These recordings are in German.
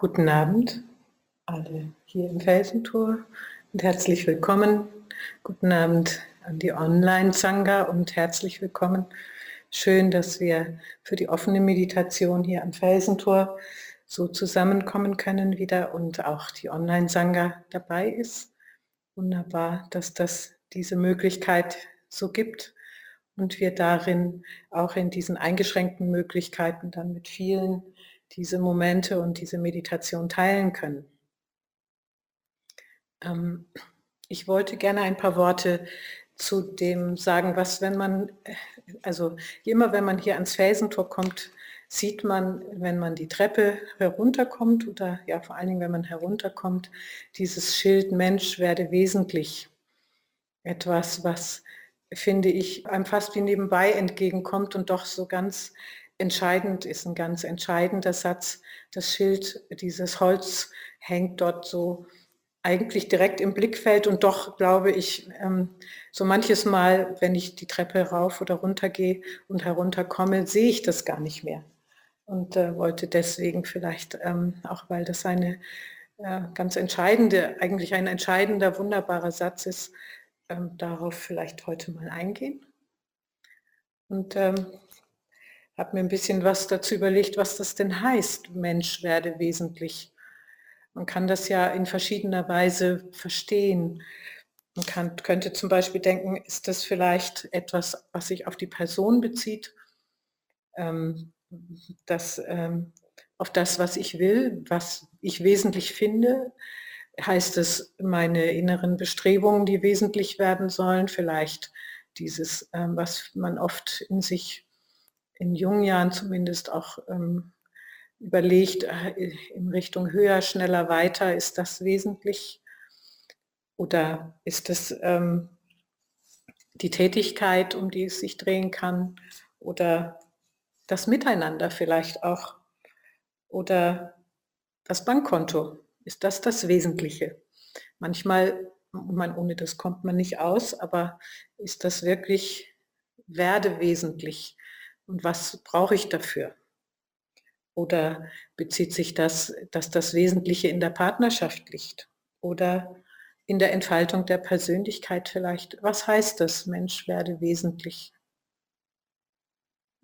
Guten Abend, alle hier im Felsentor und herzlich willkommen. Guten Abend an die Online-Zanga und herzlich willkommen. Schön, dass wir für die offene Meditation hier am Felsentor so zusammenkommen können wieder und auch die Online-Sangha dabei ist. Wunderbar, dass das diese Möglichkeit so gibt und wir darin auch in diesen eingeschränkten Möglichkeiten dann mit vielen diese Momente und diese Meditation teilen können. Ähm, ich wollte gerne ein paar Worte zu dem sagen, was wenn man, also immer wenn man hier ans Felsentor kommt, sieht man, wenn man die Treppe herunterkommt oder ja vor allen Dingen, wenn man herunterkommt, dieses Schild Mensch werde wesentlich. Etwas, was finde ich einem fast wie nebenbei entgegenkommt und doch so ganz entscheidend ist, ein ganz entscheidender Satz. Das Schild, dieses Holz hängt dort so eigentlich direkt im Blickfeld und doch glaube ich, ähm, so manches Mal, wenn ich die Treppe rauf oder runter gehe und herunterkomme, sehe ich das gar nicht mehr. Und äh, wollte deswegen vielleicht, ähm, auch weil das eine äh, ganz entscheidende, eigentlich ein entscheidender, wunderbarer Satz ist, ähm, darauf vielleicht heute mal eingehen. Und ähm, habe mir ein bisschen was dazu überlegt, was das denn heißt, Mensch werde wesentlich. Man kann das ja in verschiedener Weise verstehen. Man kann, könnte zum Beispiel denken, ist das vielleicht etwas, was sich auf die Person bezieht, ähm, das, ähm, auf das, was ich will, was ich wesentlich finde, heißt es meine inneren Bestrebungen, die wesentlich werden sollen, vielleicht dieses, ähm, was man oft in sich in jungen Jahren zumindest auch ähm, überlegt, äh, in Richtung höher, schneller, weiter, ist das wesentlich? Oder ist es ähm, die Tätigkeit, um die es sich drehen kann? Oder das Miteinander vielleicht auch? Oder das Bankkonto? Ist das das Wesentliche? Manchmal, man, ohne das kommt man nicht aus, aber ist das wirklich werde wesentlich? Und was brauche ich dafür? Oder bezieht sich das, dass das Wesentliche in der Partnerschaft liegt? Oder in der Entfaltung der Persönlichkeit vielleicht? Was heißt das, Mensch werde wesentlich?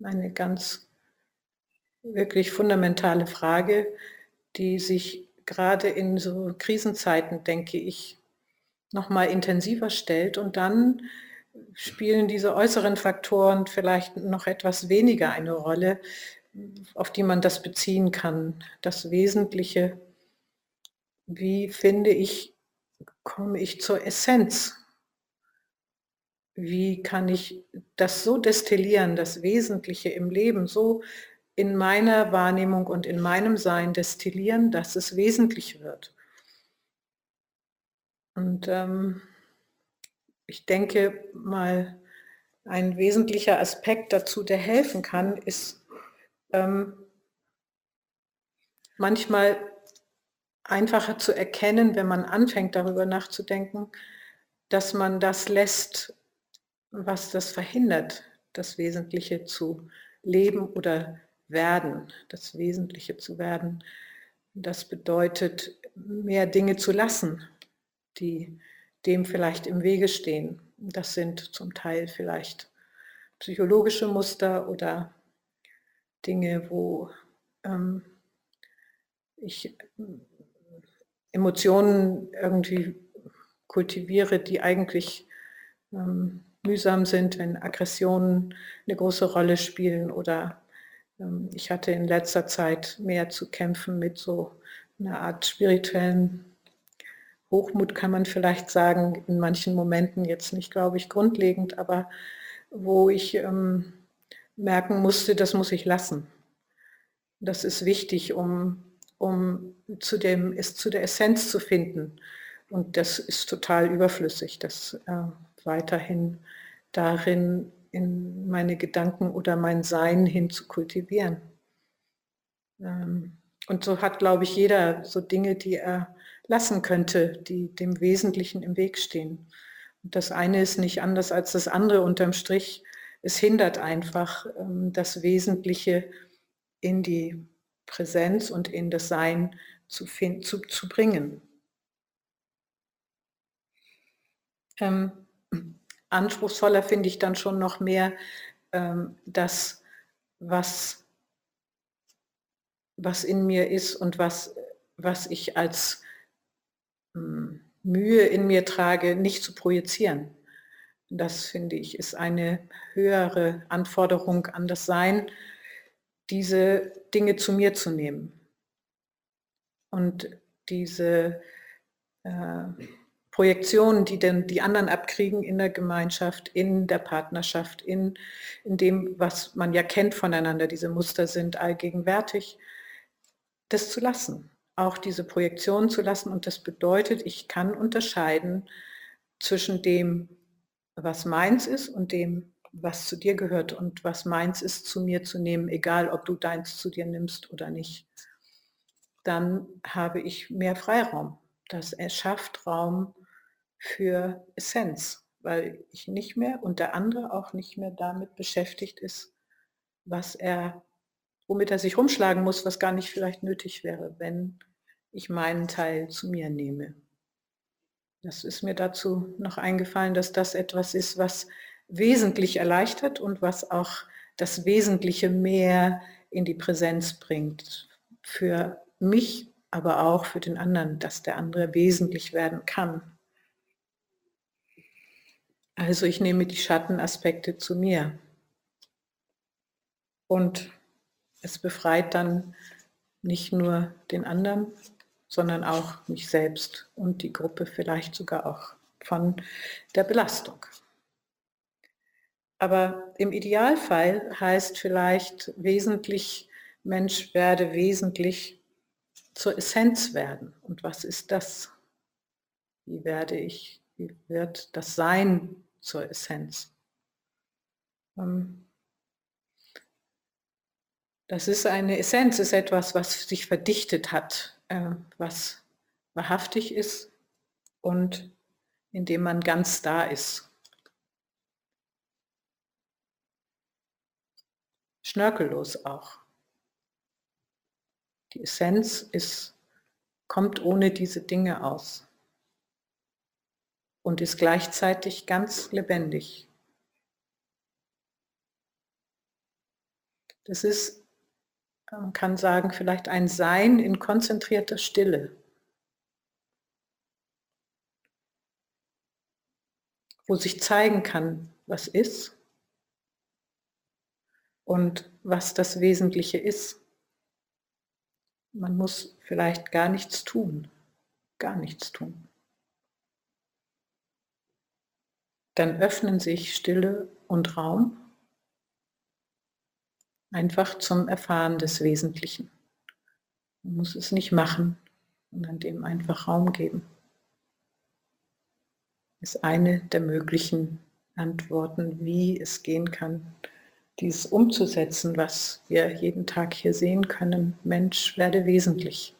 Eine ganz wirklich fundamentale Frage, die sich gerade in so Krisenzeiten, denke ich, nochmal intensiver stellt und dann spielen diese äußeren Faktoren vielleicht noch etwas weniger eine Rolle, auf die man das beziehen kann. Das Wesentliche, wie finde ich, komme ich zur Essenz? Wie kann ich das so destillieren, das Wesentliche im Leben so in meiner Wahrnehmung und in meinem Sein destillieren, dass es wesentlich wird? Und ähm, ich denke mal, ein wesentlicher Aspekt dazu, der helfen kann, ist ähm, manchmal einfacher zu erkennen, wenn man anfängt darüber nachzudenken, dass man das lässt, was das verhindert, das Wesentliche zu leben oder werden, das Wesentliche zu werden. Das bedeutet, mehr Dinge zu lassen, die dem vielleicht im Wege stehen. Das sind zum Teil vielleicht psychologische Muster oder Dinge, wo ähm, ich Emotionen irgendwie kultiviere, die eigentlich ähm, mühsam sind, wenn Aggressionen eine große Rolle spielen oder ähm, ich hatte in letzter Zeit mehr zu kämpfen mit so einer Art spirituellen Hochmut kann man vielleicht sagen, in manchen Momenten jetzt nicht, glaube ich, grundlegend, aber wo ich ähm, merken musste, das muss ich lassen. Das ist wichtig, um, um zu dem, es zu der Essenz zu finden. Und das ist total überflüssig, das äh, weiterhin darin in meine Gedanken oder mein Sein hin zu kultivieren. Ähm, und so hat, glaube ich, jeder so Dinge, die er lassen könnte, die dem Wesentlichen im Weg stehen. Und das eine ist nicht anders als das andere unterm Strich. Es hindert einfach ähm, das Wesentliche in die Präsenz und in das Sein zu, zu, zu bringen. Ähm, anspruchsvoller finde ich dann schon noch mehr ähm, das, was, was in mir ist und was, was ich als Mühe in mir trage, nicht zu projizieren. Das finde ich ist eine höhere Anforderung an das Sein, diese Dinge zu mir zu nehmen. Und diese äh, Projektionen, die denn die anderen abkriegen in der Gemeinschaft, in der Partnerschaft, in, in dem, was man ja kennt voneinander, diese Muster sind allgegenwärtig, das zu lassen auch diese Projektion zu lassen. Und das bedeutet, ich kann unterscheiden zwischen dem, was meins ist und dem, was zu dir gehört und was meins ist, zu mir zu nehmen, egal ob du deins zu dir nimmst oder nicht. Dann habe ich mehr Freiraum. Das erschafft Raum für Essenz, weil ich nicht mehr und der andere auch nicht mehr damit beschäftigt ist, was er, womit er sich rumschlagen muss, was gar nicht vielleicht nötig wäre, wenn ich meinen Teil zu mir nehme. Das ist mir dazu noch eingefallen, dass das etwas ist, was wesentlich erleichtert und was auch das Wesentliche mehr in die Präsenz bringt. Für mich, aber auch für den anderen, dass der andere wesentlich werden kann. Also ich nehme die Schattenaspekte zu mir. Und es befreit dann nicht nur den anderen, sondern auch mich selbst und die Gruppe vielleicht sogar auch von der Belastung. Aber im Idealfall heißt vielleicht wesentlich, Mensch werde wesentlich zur Essenz werden. Und was ist das? Wie werde ich, wie wird das Sein zur Essenz? Ähm, das ist eine Essenz, ist etwas, was sich verdichtet hat äh, was wahrhaftig ist und in dem man ganz da ist. Schnörkellos auch. Die Essenz ist, kommt ohne diese Dinge aus und ist gleichzeitig ganz lebendig. Das ist man kann sagen, vielleicht ein Sein in konzentrierter Stille. Wo sich zeigen kann, was ist und was das Wesentliche ist. Man muss vielleicht gar nichts tun, gar nichts tun. Dann öffnen sich Stille und Raum einfach zum Erfahren des Wesentlichen. Man muss es nicht machen, sondern dem einfach Raum geben. Ist eine der möglichen Antworten, wie es gehen kann, dies umzusetzen, was wir jeden Tag hier sehen können. Mensch, werde wesentlich.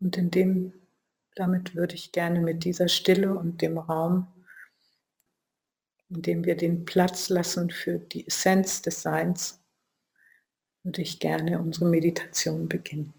Und in dem, damit würde ich gerne mit dieser Stille und dem Raum, indem wir den Platz lassen für die Essenz des Seins, würde ich gerne unsere Meditation beginnen.